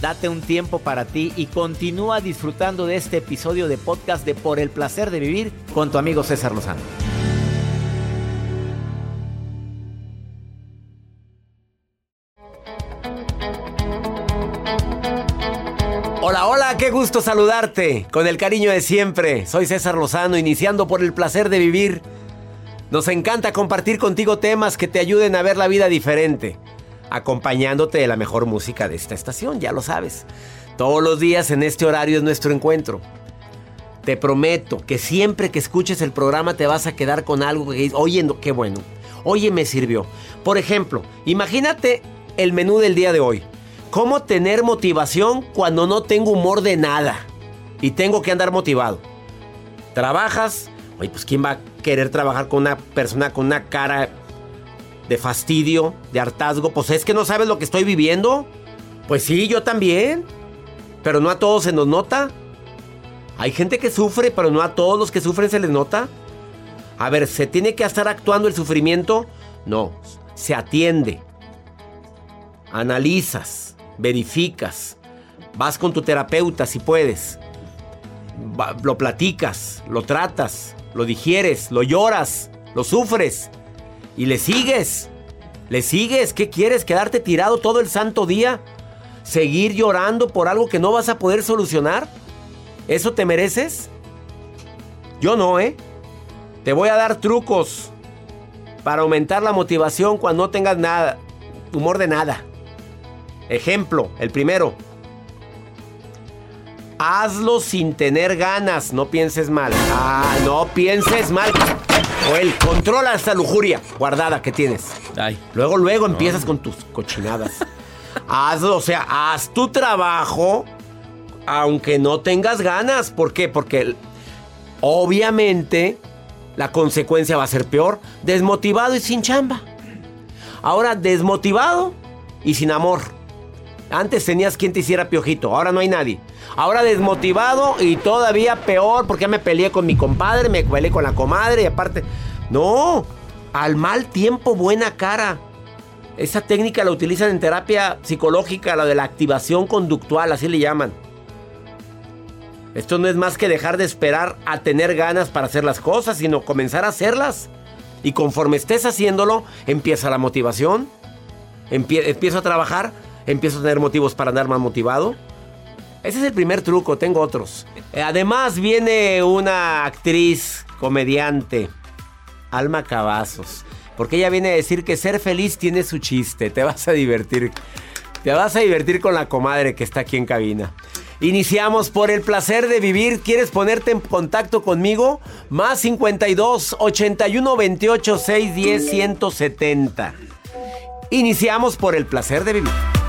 Date un tiempo para ti y continúa disfrutando de este episodio de podcast de Por el Placer de Vivir con tu amigo César Lozano. Hola, hola, qué gusto saludarte. Con el cariño de siempre. Soy César Lozano, iniciando por el placer de vivir. Nos encanta compartir contigo temas que te ayuden a ver la vida diferente, acompañándote de la mejor música de esta estación, ya lo sabes. Todos los días en este horario es nuestro encuentro. Te prometo que siempre que escuches el programa te vas a quedar con algo que dices, oye, qué bueno, oye, me sirvió. Por ejemplo, imagínate el menú del día de hoy. ¿Cómo tener motivación cuando no tengo humor de nada? Y tengo que andar motivado. Trabajas, oye, pues ¿quién va a querer trabajar con una persona con una cara de fastidio, de hartazgo? Pues es que no sabes lo que estoy viviendo. Pues sí, yo también. Pero no a todos se nos nota. Hay gente que sufre, pero no a todos los que sufren se les nota. A ver, ¿se tiene que estar actuando el sufrimiento? No, se atiende. Analizas, verificas, vas con tu terapeuta si puedes. Lo platicas, lo tratas, lo digieres, lo lloras, lo sufres y le sigues. Le sigues. ¿Qué quieres? ¿Quedarte tirado todo el santo día? ¿Seguir llorando por algo que no vas a poder solucionar? ¿Eso te mereces? Yo no, ¿eh? Te voy a dar trucos para aumentar la motivación cuando no tengas nada, humor de nada. Ejemplo, el primero. Hazlo sin tener ganas, no pienses mal. Ah, no pienses mal. Joel, controla esta lujuria guardada que tienes. Ay. Luego, luego empiezas con tus cochinadas. Hazlo, o sea, haz tu trabajo aunque no tengas ganas. ¿Por qué? Porque obviamente la consecuencia va a ser peor. Desmotivado y sin chamba. Ahora desmotivado y sin amor. Antes tenías quien te hiciera piojito, ahora no hay nadie. Ahora desmotivado y todavía peor porque me peleé con mi compadre, me peleé con la comadre y aparte... No, al mal tiempo buena cara. Esa técnica la utilizan en terapia psicológica, la de la activación conductual, así le llaman. Esto no es más que dejar de esperar a tener ganas para hacer las cosas, sino comenzar a hacerlas. Y conforme estés haciéndolo, empieza la motivación. Empie- empiezo a trabajar, empiezo a tener motivos para andar más motivado. Ese es el primer truco, tengo otros. Eh, Además viene una actriz, comediante, Alma Cavazos. Porque ella viene a decir que ser feliz tiene su chiste. Te vas a divertir. Te vas a divertir con la comadre que está aquí en cabina. Iniciamos por el placer de vivir. ¿Quieres ponerte en contacto conmigo? Más 52 81 28 610 170. Iniciamos por el placer de vivir.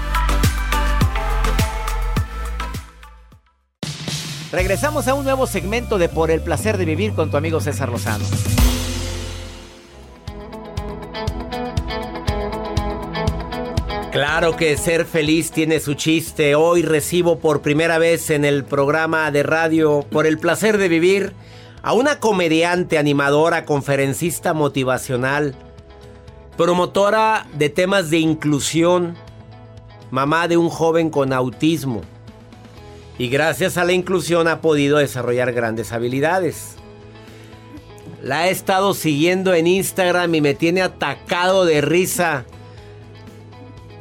Regresamos a un nuevo segmento de Por el placer de vivir con tu amigo César Lozano. Claro que ser feliz tiene su chiste. Hoy recibo por primera vez en el programa de radio Por el placer de vivir a una comediante, animadora, conferencista motivacional, promotora de temas de inclusión, mamá de un joven con autismo. Y gracias a la inclusión ha podido desarrollar grandes habilidades. La he estado siguiendo en Instagram y me tiene atacado de risa.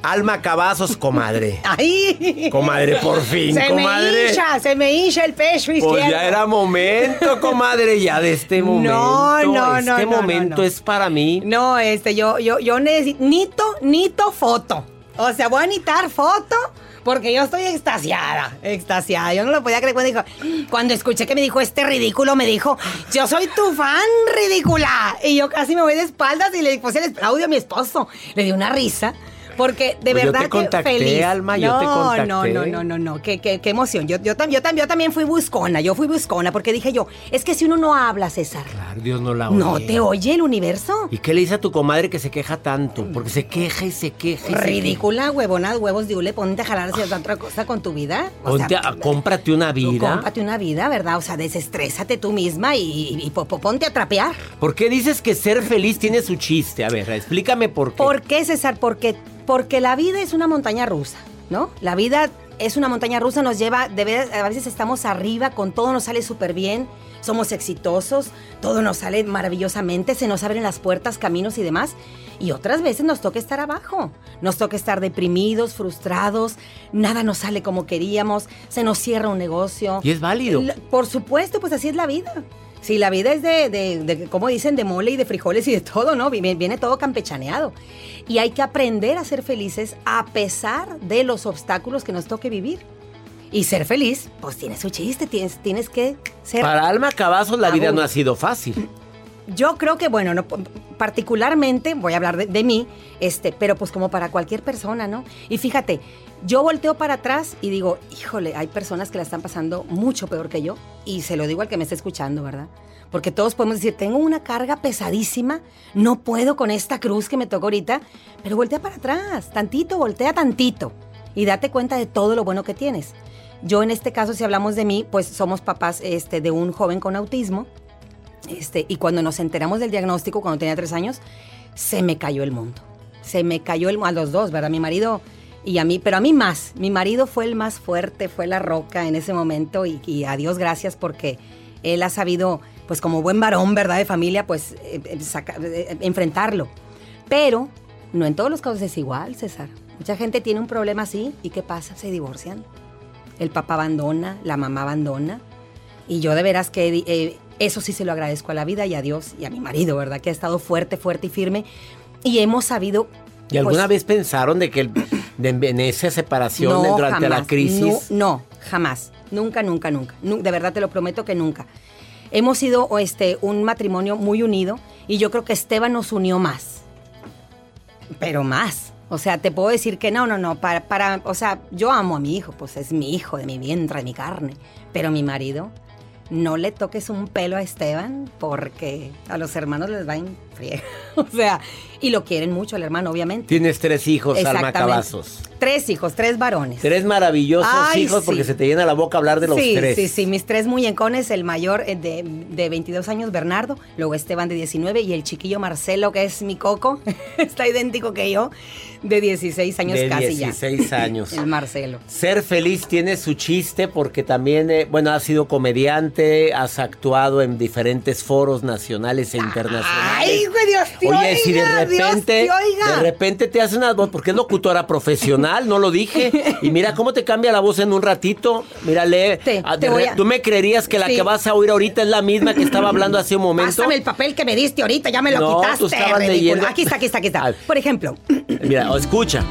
Alma Cavazos, comadre. ¡Ay! Comadre, por fin, se comadre. me hincha, se me hincha el pecho izquierdo. Pues ya era momento, comadre, ya de este momento. No, no, no, Este no, no, momento no. es para mí. No, este, yo, yo, yo necesito, nito, nito foto. O sea, voy a necesitar foto porque yo estoy extasiada, extasiada. Yo no lo podía creer cuando escuché que me dijo este ridículo, me dijo, yo soy tu fan ridícula. Y yo casi me voy de espaldas y le puse el audio a mi esposo. Le di una risa. Porque de Pues yo verdad te contacté, que feliz. Alma, yo te no, contacté. No, no, no, no, no, qué, qué, qué emoción. Yo, yo, tam- yo, tam- yo también fui buscona, yo fui buscona porque dije yo, es que si uno no habla, César, Claro, Dios no la oye. no te oye el universo. ¿Y qué le dice a tu comadre que se queja tanto? Porque se queja y se queja. y se Ridícula, huevona, huevos de hule, ponte a jalar hacia otra cosa con tu vida. Ponte a- cómprate una vida. Cómprate una vida, ¿verdad? O sea, desestrésate tú misma y, y- y po- po- ponte a trapear. ¿Por qué dices que ser feliz tiene su chiste? A ver, explícame por qué. ¿Por qué, César? Porque, porque la vida es una montaña rusa, ¿no? La vida es una montaña rusa, nos lleva, de ver- a veces estamos arriba, con todo nos sale súper bien, somos exitosos, todo nos sale maravillosamente, se nos abren las puertas, caminos y demás. Y otras veces nos toca estar abajo, nos toca estar deprimidos, frustrados, nada nos sale como queríamos, se nos cierra un negocio. Y es válido. Por supuesto, pues así es la vida. Sí, la vida es de, de, de, como dicen, de mole y de frijoles y de todo, ¿no? Viene, viene todo campechaneado. Y hay que aprender a ser felices a pesar de los obstáculos que nos toque vivir. Y ser feliz, pues tiene su chiste, tienes, tienes que ser... Para Alma Cavazos la vida no ha sido fácil. Yo creo que, bueno, no, particularmente, voy a hablar de, de mí, este, pero pues como para cualquier persona, ¿no? Y fíjate, yo volteo para atrás y digo, híjole, hay personas que la están pasando mucho peor que yo. Y se lo digo al que me está escuchando, ¿verdad? Porque todos podemos decir, tengo una carga pesadísima, no puedo con esta cruz que me tocó ahorita, pero voltea para atrás, tantito, voltea tantito y date cuenta de todo lo bueno que tienes. Yo en este caso, si hablamos de mí, pues somos papás este, de un joven con autismo. Este, y cuando nos enteramos del diagnóstico, cuando tenía tres años, se me cayó el mundo. Se me cayó el mundo, a los dos, ¿verdad? Mi marido y a mí, pero a mí más. Mi marido fue el más fuerte, fue la roca en ese momento y, y a Dios gracias porque él ha sabido, pues como buen varón, ¿verdad? De familia, pues eh, eh, saca- eh, enfrentarlo. Pero no en todos los casos es igual, César. Mucha gente tiene un problema así y ¿qué pasa? Se divorcian. El papá abandona, la mamá abandona. Y yo de veras que eh, eso sí se lo agradezco a la vida y a Dios y a mi marido, ¿verdad? Que ha estado fuerte, fuerte y firme. Y hemos sabido... ¿Y alguna pues, vez pensaron de que el- de, en esa separación no, durante la crisis? No, no, jamás. Nunca, nunca, nunca. Nu- de verdad te lo prometo que nunca. Hemos sido este, un matrimonio muy unido y yo creo que Esteban nos unió más. Pero más. O sea, te puedo decir que no, no, no. Para, para, o sea, yo amo a mi hijo, pues es mi hijo, de mi vientre, de mi carne. Pero mi marido, no le toques un pelo a Esteban porque a los hermanos les va en friega. O sea, y lo quieren mucho al hermano, obviamente. Tienes tres hijos, Alma. Cavazos. Tres hijos, tres varones. Tres maravillosos Ay, hijos sí. porque se te llena la boca hablar de los sí, tres. Sí, sí, mis tres muñecones, el mayor eh, de, de 22 años, Bernardo, luego Esteban de 19 y el chiquillo Marcelo, que es mi coco, está idéntico que yo, de 16 años de casi 16 años. ya. El Marcelo. Ser feliz tiene su chiste porque también, eh, bueno, has sido comediante, has actuado en diferentes foros nacionales e internacionales. Ay, güey, Dios te Oye, si de Dios repente, te oiga. de repente te hace una voz, porque es locutora profesional, no lo dije. Y mira cómo te cambia la voz en un ratito. Mírale, Te- ah, te de voy re- a- tú me creerías que la Sí. que vas a oír ahorita es la misma que estaba hablando hace un momento. Pásame el papel que me diste ahorita, ya me lo No, quitaste. tú leyendo. Aquí está, aquí está, aquí está. Por ejemplo, Mira, escucha.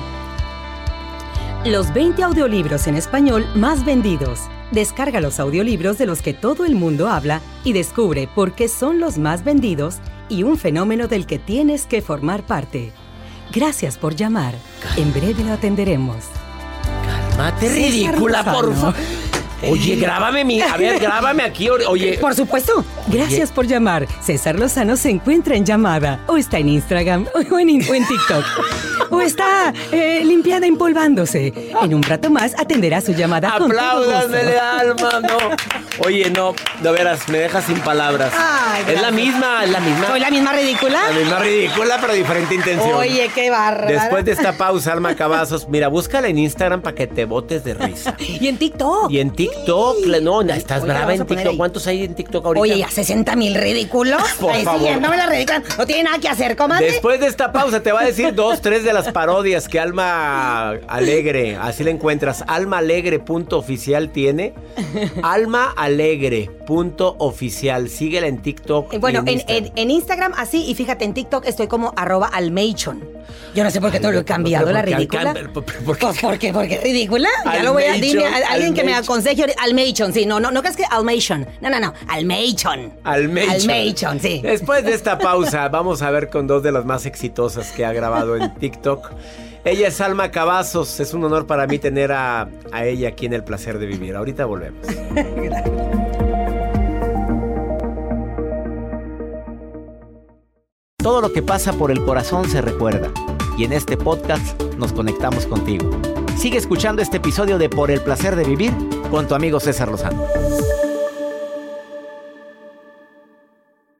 Los 20 audiolibros en español más vendidos. Descarga los audiolibros de los que todo el mundo habla y descubre por qué son los más vendidos y un fenómeno del que tienes que formar parte. Gracias por llamar. En breve lo atenderemos. Mate César ridícula, por favor. Oye, grábame mi. A ver, grábame aquí. Oye. por supuesto. Gracias por llamar. César Lozano se encuentra en llamada o está en Instagram o en, o en TikTok. o está eh, limpiada empolvándose. En un rato más atenderá su llamada. Apláudanmele, alma, no. Oye, no, de veras, me dejas sin palabras. Ay, es la misma, es la misma. ¿Soy la misma ridícula? La misma ridícula, pero diferente intención. Oye, qué barra. Después de esta pausa, Alma Cavazos, mira, búscala en Instagram para que te botes de risa. Y en TikTok. Y en TikTok, no, estás Oye, brava en TikTok. ¿Cuántos hay en TikTok ahorita? Oye, ya 60 mil ridículos. Por Ahí favor. siguiéndome la ridícula. No tiene nada que hacer, comadre. Después de esta pausa te va a decir dos, tres de las parodias que Alma Alegre, así la encuentras. Almaalegre.oficial tiene. Almaalegre.oficial. Síguela en TikTok. Eh, Bueno, y en, Instagram. en- en Instagram así, y fíjate, en TikTok estoy como arroba almation. Yo no sé por qué te lo he cambiado, la ¿por qué ridícula. alcam- por- por- por qué? Pues porque, porque es ridícula. Ya lo voy a dime a alguien que me aconseje Almation, sí, no, no, no crees que Almation. No, no, no. Almation. Almation, sí. Después de esta pausa, vamos a ver con dos de las más exitosas que ha grabado en TikTok. Ella es Alma Cavazos. Es un honor para mí tener a, a ella aquí en El Placer de Vivir. Ahorita volvemos. Todo lo que pasa por el corazón se recuerda. Y en este podcast nos conectamos contigo. Sigue escuchando este episodio de Por el placer de vivir con tu amigo César Lozano.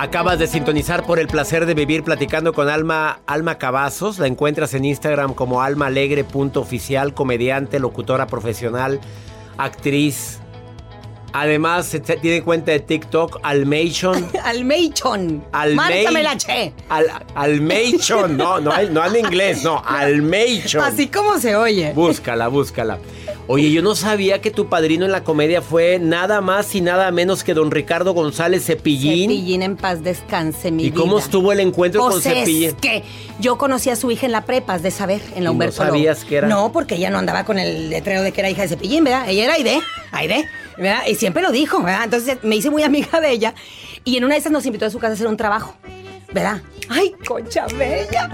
Acabas de sintonizar por el placer de vivir platicando con Alma, Alma Cavazos. La encuentras en Instagram como almaalegre.oficial, comediante, locutora profesional, actriz. Además, se tiene cuenta de TikTok, Almation. Almation. Márcame la che. Al, Almation, no, no, no en inglés, no, Almation. Así como se oye. Búscala, búscala. Oye, yo no sabía que tu padrino en la comedia fue nada más y nada menos que don Ricardo González Cepillín. Cepillín en paz descanse, mi ¿Y vida. cómo estuvo el encuentro con Pues es Cepillín? que yo conocí a su hija en la prepa, de saber, en ¿Y la no Humberto Lobo. sabías que era? No, porque ella no andaba con el letrero de que era hija de Cepillín, ¿verdad? Ella era Aide, Aide, ¿verdad? Y siempre lo dijo, ¿verdad? Entonces me hice muy amiga de ella y en una de esas nos invitó a su casa a hacer un trabajo, ¿verdad? ¡Ay, concha bella!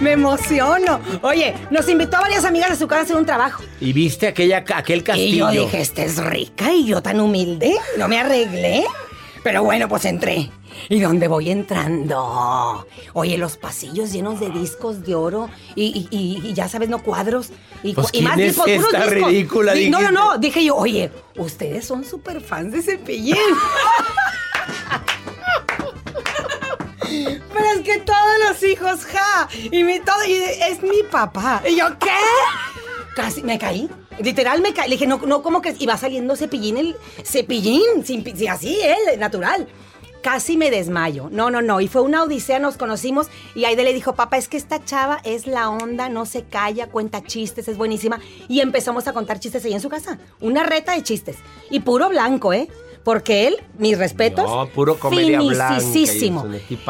Me emociono. Oye, nos invitó a varias amigas a su casa a hacer un trabajo. Y viste aquella, aquel Y castillo. yo dije, esta es rica y yo tan humilde, no me arreglé. Pero bueno, pues entré. ¿Y dónde voy entrando? Oye, los pasillos llenos de discos de oro y, y- y- y ya sabes, no cuadros. Y, Pues, y más ¿quién es discos, esta ridícula? Di- No, no, no. Dije yo, oye, ustedes son súper fans de Cepillín. Pero es que todos los hijos, ja, y mi todo, y es mi papá. Y yo, ¿qué? Casi me caí. Literal me caí. Le dije, no, no, como que iba saliendo cepillín el cepillín, sin, así, él, natural. Casi me desmayo. No, no, no. Y fue una odisea, nos conocimos y Aide le dijo, papá, es que esta chava es la onda, no se calla, cuenta chistes, es buenísima. Y empezamos a contar chistes ahí en su casa. Una reta de chistes. Y puro blanco, ¿eh? Porque él, mis respetos. No, puro comedia blanca.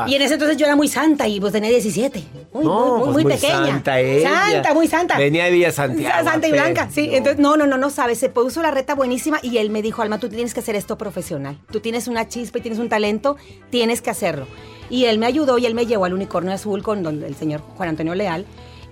Y en ese entonces yo era muy santa y pues tenía 17. Muy, No, muy, muy, pues muy pequeña. santa ella. Santa, muy santa. Venía de Villa Santiago, Santa y blanca, sí. No. Entonces, no, no, no, no sabes. Se puso la reta buenísima y él me dijo, Alma, tú tienes que hacer esto profesional. Tú tienes una chispa y tienes un talento, tienes que hacerlo. Y él me ayudó y él me llevó al unicornio azul con don- el señor Juan Antonio Leal.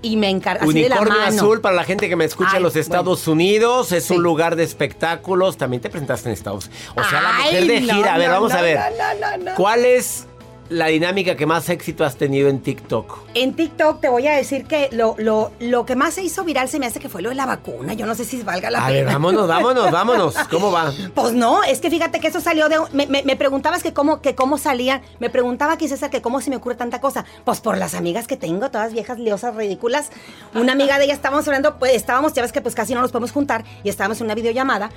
Y me de la Unicornio mano. Azul, para la gente que me escucha en los Estados Unidos, es Sí. un lugar de espectáculos. También te presentaste en Estados O sea, la mujer de no, gira. a ver, no, vamos no, a ver. no, no, no, no. ¿Cuál es la dinámica que más éxito has tenido en TikTok? En TikTok te voy a decir que lo, lo, lo que más se hizo viral se me hace que fue lo de la vacuna. Yo no sé si valga la A pena. ver, vámonos, vámonos, vámonos. ¿Cómo va? Pues no, es que fíjate que eso salió de... Me, me- me preguntabas que cómo, que cómo salían. Me preguntaba aquí César que cómo se me ocurre tanta cosa. Pues por las amigas que tengo, todas viejas liosas, ridículas. Una amiga de ellas estábamos hablando, pues estábamos, ya ves que pues casi no nos podemos juntar y estábamos en una videollamada.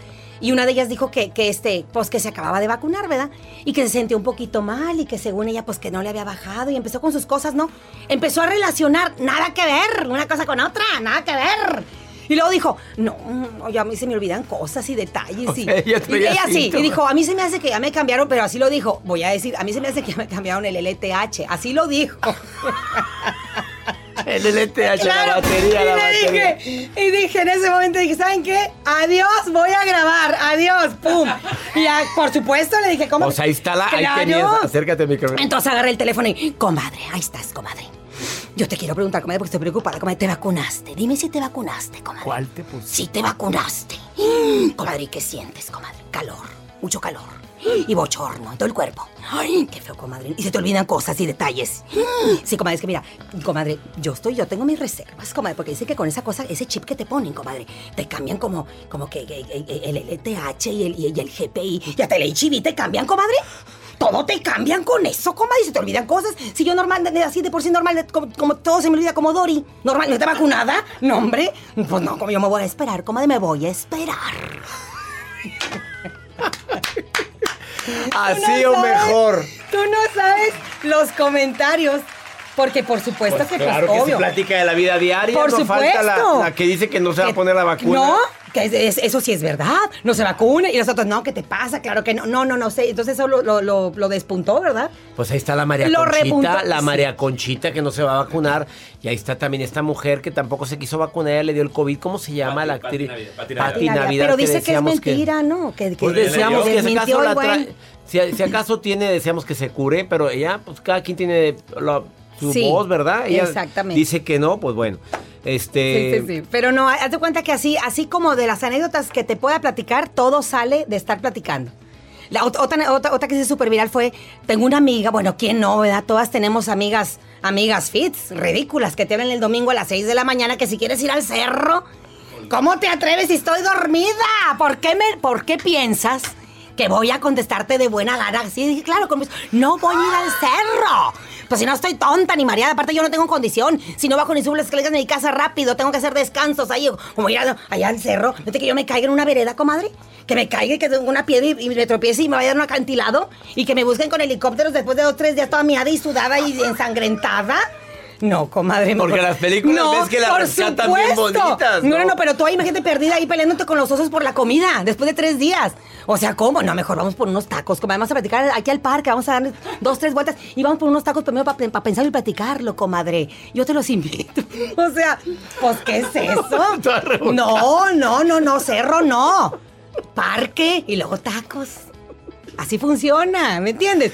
Y una de ellas dijo que, que este, pues que se acababa de vacunar, ¿verdad? Y que se sentía un poquito mal y que según ella, pues que no le había bajado y empezó con sus cosas, ¿no? Empezó a relacionar, nada que ver, una cosa con otra, nada que ver. Y luego dijo, no, no, ya a mí se me olvidan cosas y detalles. O y, sea, ella y ella sí, y dijo, a mí se me hace que ya me cambiaron, pero así lo dijo. Voy a decir, a mí se me hace que ya me cambiaron el LTH. Así lo dijo. El LTH, la Claro, batería, y la batería. dije, y dije en ese momento, dije, ¿saben qué? Adiós, voy a grabar, adiós, pum. Y por supuesto le dije, ¿cómo? Pues ahí está la, ahí tenías, acércate al micrófono. Entonces agarré el teléfono y, comadre, ahí estás, comadre. Yo te quiero preguntar, comadre, porque estoy preocupada, comadre, ¿te vacunaste? Dime si te vacunaste, comadre. ¿Cuál te puse? Si te vacunaste. Comadre, ¿y qué sientes, comadre? Calor, mucho calor. Y bochorno en todo el cuerpo. Ay, qué feo, comadre. Y se te olvidan cosas y detalles. Sí, comadre, es que mira, comadre, yo estoy, yo tengo mis reservas, comadre, porque dicen que con esa cosa, ese chip que te ponen, comadre, te cambian como, como que, el LTH y el, y el GPI y hasta el HIV te cambian, comadre. Todo te cambian con eso, comadre, y se te olvidan cosas. Si yo normal, así de por sí normal, como, como todo se me olvida como Dori. Normal, ¿no está vacunada? No, hombre. Pues no, como yo me voy a esperar, comadre, me voy a esperar. Así no o sabes. mejor. Tú no sabes los comentarios. Porque por supuesto Pues que, claro pues, que obvio. se platica de la vida diaria. Por no supuesto. falta la, la que dice que no se va a Que- poner la vacuna. No, que es- es- eso sí es verdad. No se vacuna. Y nosotros, no, ¿qué te pasa? Claro que no. No, no, no sé. Entonces eso lo, lo, lo- lo despuntó, ¿verdad? Pues ahí está la María Lo Conchita, repuntó, la sí. María Conchita que no se va a vacunar. Y ahí está también esta mujer que tampoco se quiso vacunar, ella le dio el COVID. ¿Cómo se llama la actriz? Navidad, Pati Pati Navidad. Navidad, Pero dice que es decíamos mentira, ¿no? Que, que Pues deseamos que acaso, el la tra- buen- si, si acaso tiene, deseamos que se cure, pero ella, pues cada quien tiene la- su Sí, voz, ¿verdad? Ella exactamente. Dice que no, pues bueno. Este. Sí, sí, sí. Pero no, haz de cuenta que así, así como de las anécdotas que te pueda platicar, todo sale de estar platicando. La ot- otra, otra, otra que se súper viral fue, tengo una amiga, bueno, ¿quién no, verdad? Todas tenemos amigas, amigas fits, ridículas, que te hablan el domingo a las 6 de la mañana que si quieres ir al cerro, ¿cómo te atreves si estoy dormida? ¿Por qué, me, ¿por qué piensas que voy a contestarte de buena gana? Sí, claro, con mis- no voy a ir al cerro. Pues si no estoy tonta ni mareada, aparte yo no tengo condición. Si no bajo ni subo las escaleras de mi casa rápido, tengo que hacer descansos ahí, como ir a- allá al cerro. ¿No te que yo me caiga en una vereda, comadre? Que me caiga y que tengo una piedra y, me tropiece y me vaya a un acantilado. Y que me busquen con helicópteros después de dos, tres días toda miada y sudada y ensangrentada. No, comadre. Porque las películas ves que las rescatan bien bonitas, No, no, ¿no? no, pero tú ahí imagínate perdida ahí peleándote con los osos por la comida después de tres días. O sea, ¿cómo? No, mejor vamos por unos tacos. Como vamos a platicar aquí al parque, vamos a dar dos, tres vueltas y vamos por unos tacos primero para pensar y platicarlo, comadre. Yo te los invito. O sea, pues, ¿qué es eso? No, no, no, no, cerro no. Parque y luego tacos. Así funciona, ¿me entiendes?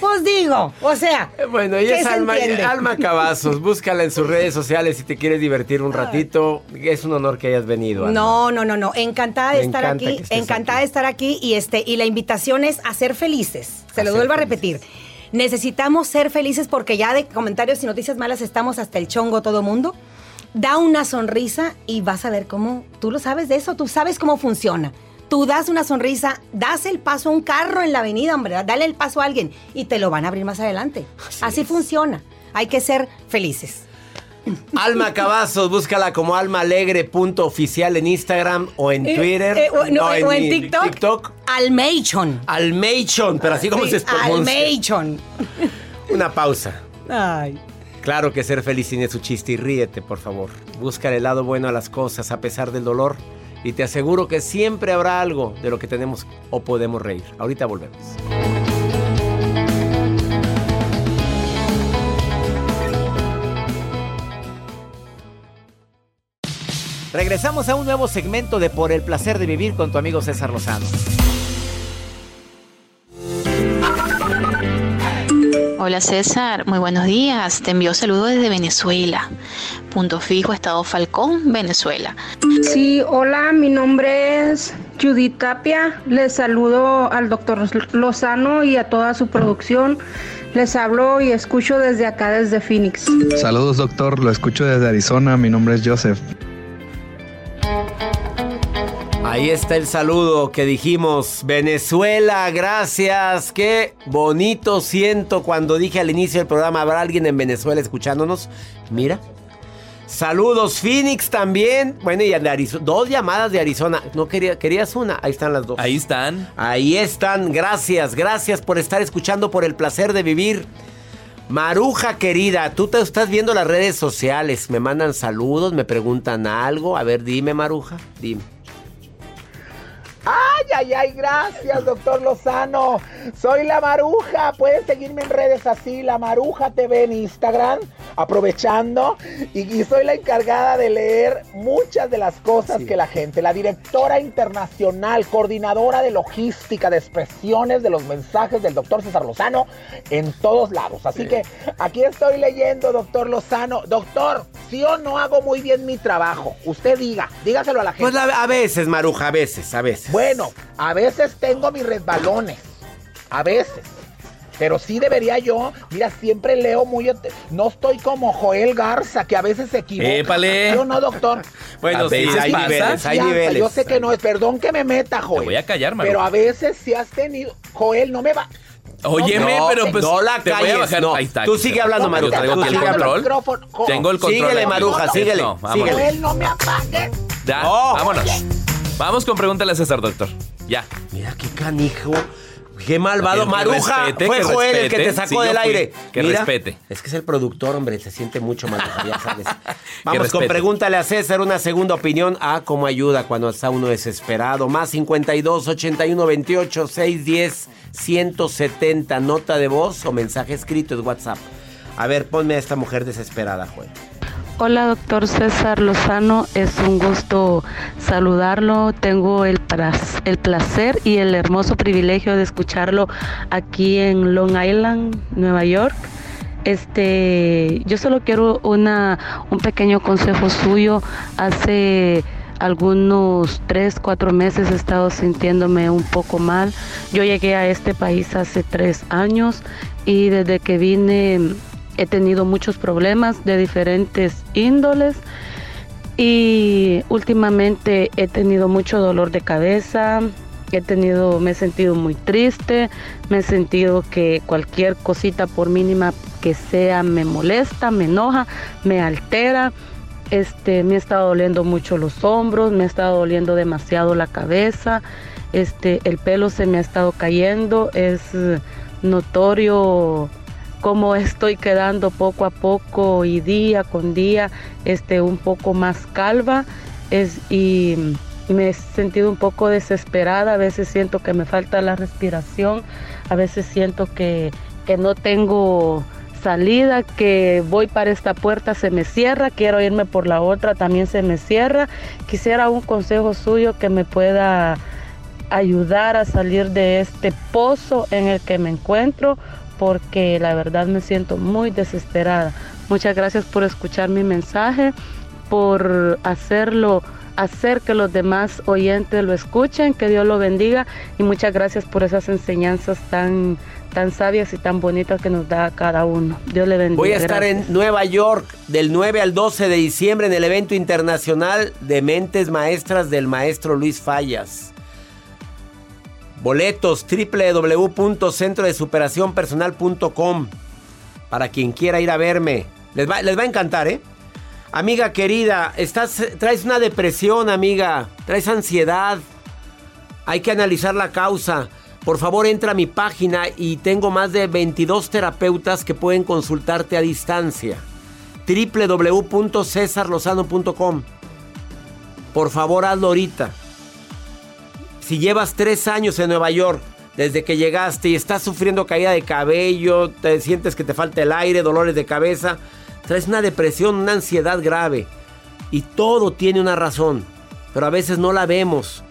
Pues digo, o sea. Bueno, ella ¿qué es Alma, entiende? Alma Cavazos. Búscala en sus redes sociales si te quieres divertir un ratito. Es un honor que hayas venido. Alma. No, no, no, no. Encantada de Me estar aquí. Encantada aquí. de estar aquí. Y este, y la invitación es a ser felices. Se A lo vuelvo a repetir. Necesitamos ser felices porque ya de comentarios y noticias malas estamos hasta el chongo todo mundo. Da una sonrisa y vas a ver cómo. Tú lo sabes de eso, tú sabes cómo funciona. Tú das una sonrisa, das el paso a un carro en la avenida, hombre, dale el paso a alguien y te lo van a abrir más adelante. Así, funciona. Hay que ser felices. Alma Cavazos, búscala como almaalegre.oficial en Instagram o en Eh, Twitter. eh, o, no, o en TikTok. TikTok. Almeichon. Almeichon, pero así como Sí, se pronuncia. Almeichon. Una pausa. Ay. Claro que ser feliz tiene su chiste y ríete, por favor. Busca el lado bueno a las cosas a pesar del dolor y te aseguro que siempre habrá algo de lo que tenemos o podemos reír. Ahorita volvemos. Regresamos a un nuevo segmento de Por el placer de vivir con tu amigo César Lozano. Hola César, muy buenos días. Te envío saludos desde Venezuela. Punto fijo, Estado Falcón, Venezuela. Sí, hola, mi nombre es Judith Tapia, les saludo al doctor Lozano y a toda su producción. Les hablo y escucho desde acá, desde Phoenix. Saludos doctor, lo escucho desde Arizona, mi nombre es Joseph. Ahí está el saludo que dijimos. Venezuela, gracias. Qué bonito siento cuando dije al inicio del programa, ¿habrá alguien en Venezuela escuchándonos? Mira. Saludos, Phoenix también. Bueno, y de Arizona. Dos llamadas de Arizona. No quería, querías una. Ahí están las dos. Ahí están. Ahí están. Gracias, gracias por estar escuchando, por el placer de vivir. Maruja querida, tú te estás viendo las redes sociales. Me mandan saludos, me preguntan algo. A ver, dime, Maruja. Dime. Ay, ay, ay, gracias, doctor Lozano. Soy la Maruja. Pueden seguirme en redes así, la Maruja TV en Instagram, aprovechando. Y, soy la encargada de leer muchas de las cosas que la gente, la directora internacional, coordinadora de logística, de expresiones de los mensajes del doctor César Lozano en todos lados. Así que aquí estoy leyendo, doctor Lozano. Doctor, ¿sí o no hago muy bien mi trabajo? Usted diga, dígaselo a la gente. Pues a veces, Maruja, a veces, a veces. Bueno, a veces tengo mis resbalones. A veces. Pero sí debería yo, mira, siempre leo muy... No estoy como Joel Garza, que a veces se equivoca. ¡Épale! Yo no, doctor. bueno, sí, hay niveles, hay niveles. Yo sé que no es, perdón que me meta, Joel. Te voy a callar, Maru. Pero a veces sí has tenido... Joel, no me va... Óyeme, pero pues no la calles, no. Ahí está. Tú sigue hablando, Maruja. Tengo el control. Tengo el control. Síguele, Maruja, síguele. síguele. Joel, no me apagues. Ya, vámonos. Vamos con pregúntale a César, doctor. Ya. Mira qué canijo. Qué malvado. Maruja. fue Joel el que te sacó del aire. Que respete. Es que es el productor, hombre. Se siente mucho ya sabes. Vamos con pregúntale a César una segunda opinión. Ah, cómo ayuda cuando está uno desesperado. Más 52 81 28 610 170. Nota de voz o mensaje escrito es WhatsApp. A ver, ponme a esta mujer desesperada, Joel. Hola, doctor César Lozano. Es un gusto saludarlo. Tengo el, el placer y el hermoso privilegio de escucharlo aquí en Long Island, Nueva York. Este, yo solo quiero una, un pequeño consejo suyo. Hace algunos tres, cuatro meses he estado sintiéndome un poco mal. Yo llegué a este país hace tres años y desde que vine he tenido muchos problemas de diferentes índoles y últimamente he tenido mucho dolor de cabeza, he tenido, me he sentido muy triste, me he sentido que cualquier cosita por mínima que sea me molesta, me enoja, me altera. Este, me ha estado doliendo mucho los hombros, me ha estado doliendo demasiado la cabeza, este, el pelo se me ha estado cayendo, es notorio cómo estoy quedando poco a poco y día con día este, un poco más calva es, y me he sentido un poco desesperada, a veces siento que me falta la respiración, a veces siento que, que no tengo salida, que voy para esta puerta, se me cierra, quiero irme por la otra, también se me cierra. Quisiera un consejo suyo que me pueda ayudar a salir de este pozo en el que me encuentro porque la verdad me siento muy desesperada. Muchas gracias por escuchar mi mensaje, por hacerlo, hacer que los demás oyentes lo escuchen, que Dios lo bendiga y muchas gracias por esas enseñanzas tan tan sabias y tan bonitas que nos da cada uno. Dios le bendiga. Voy a estar en Nueva York del 9 al 12 de diciembre en el evento internacional de mentes maestras del maestro Luis Fallas. Boletos www.centrodesuperacionpersonal.com para quien quiera ir a verme. Les va, les va a encantar, ¿eh? Amiga querida, estás, traes una depresión, amiga. Traes ansiedad. Hay que analizar la causa. Por favor, entra a mi página y tengo más de 22 terapeutas que pueden consultarte a distancia. www.cesarlozano.com. Por favor, hazlo ahorita. Si llevas tres años en Nueva York, desde que llegaste y estás sufriendo caída de cabello, te sientes que te falta el aire, dolores de cabeza, traes una depresión, una ansiedad grave. Y todo tiene una razón, pero a veces no la vemos.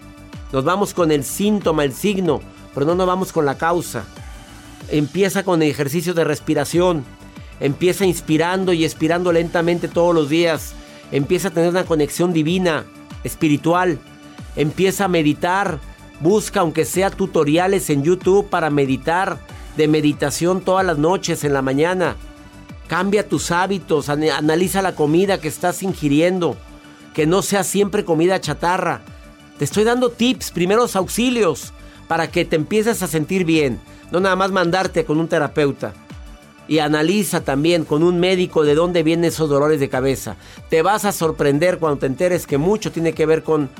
Nos vamos con el síntoma, el signo, pero no nos vamos con la causa. Empieza con el ejercicio de respiración. Empieza inspirando y expirando lentamente todos los días. Empieza a tener una conexión divina, espiritual Empieza a meditar. Busca aunque sea tutoriales en YouTube para meditar, de meditación todas las noches en la mañana. Cambia tus hábitos, analiza la comida que estás ingiriendo, que no sea siempre comida chatarra. Te estoy dando tips, primeros auxilios, para que te empieces a sentir bien, no nada más mandarte con un terapeuta. Y analiza también con un médico de dónde vienen esos dolores de cabeza. Te vas a sorprender cuando te enteres que mucho tiene que ver con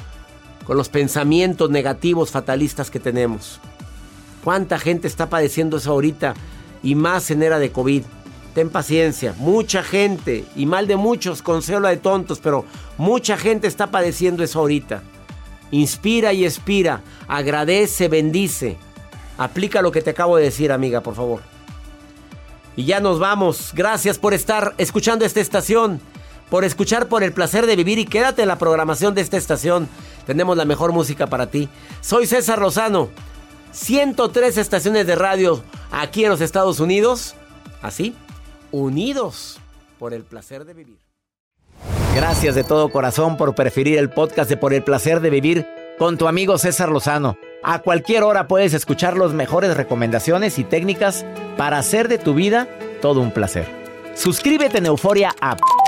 con los pensamientos negativos, fatalistas que tenemos. ¿Cuánta gente está padeciendo eso ahorita? Y más en era de COVID. Ten paciencia, mucha gente, y mal de muchos, con de tontos, pero mucha gente está padeciendo eso ahorita. Inspira y expira, agradece, bendice. Aplica lo que te acabo de decir, amiga, por favor. Y ya nos vamos. Gracias por estar escuchando esta estación, por escuchar por el placer de vivir y quédate en la programación de esta estación. Tenemos la mejor música para ti. Soy César Lozano. 103 estaciones de radio aquí en los Estados Unidos. Así, unidos por el placer de vivir. Gracias de todo corazón por preferir el podcast de Por el placer de vivir con tu amigo César Lozano. A cualquier hora puedes escuchar las mejores recomendaciones y técnicas para hacer de tu vida todo un placer. Suscríbete en Euforia App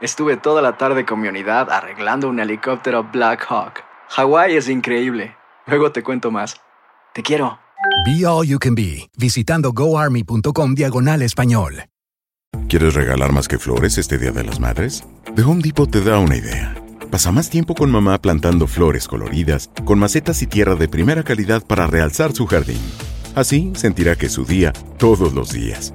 Estuve toda la tarde con mi unidad arreglando un helicóptero Black Hawk. Hawái es increíble. Luego te cuento más. Te quiero. Be All You Can Be, visitando goarmy.com diagonal español. ¿Quieres regalar más que flores este Día de las Madres? The Home Depot te da una idea. Pasa más tiempo con mamá plantando flores coloridas, con macetas y tierra de primera calidad para realzar su jardín. Así sentirá que es su día todos los días.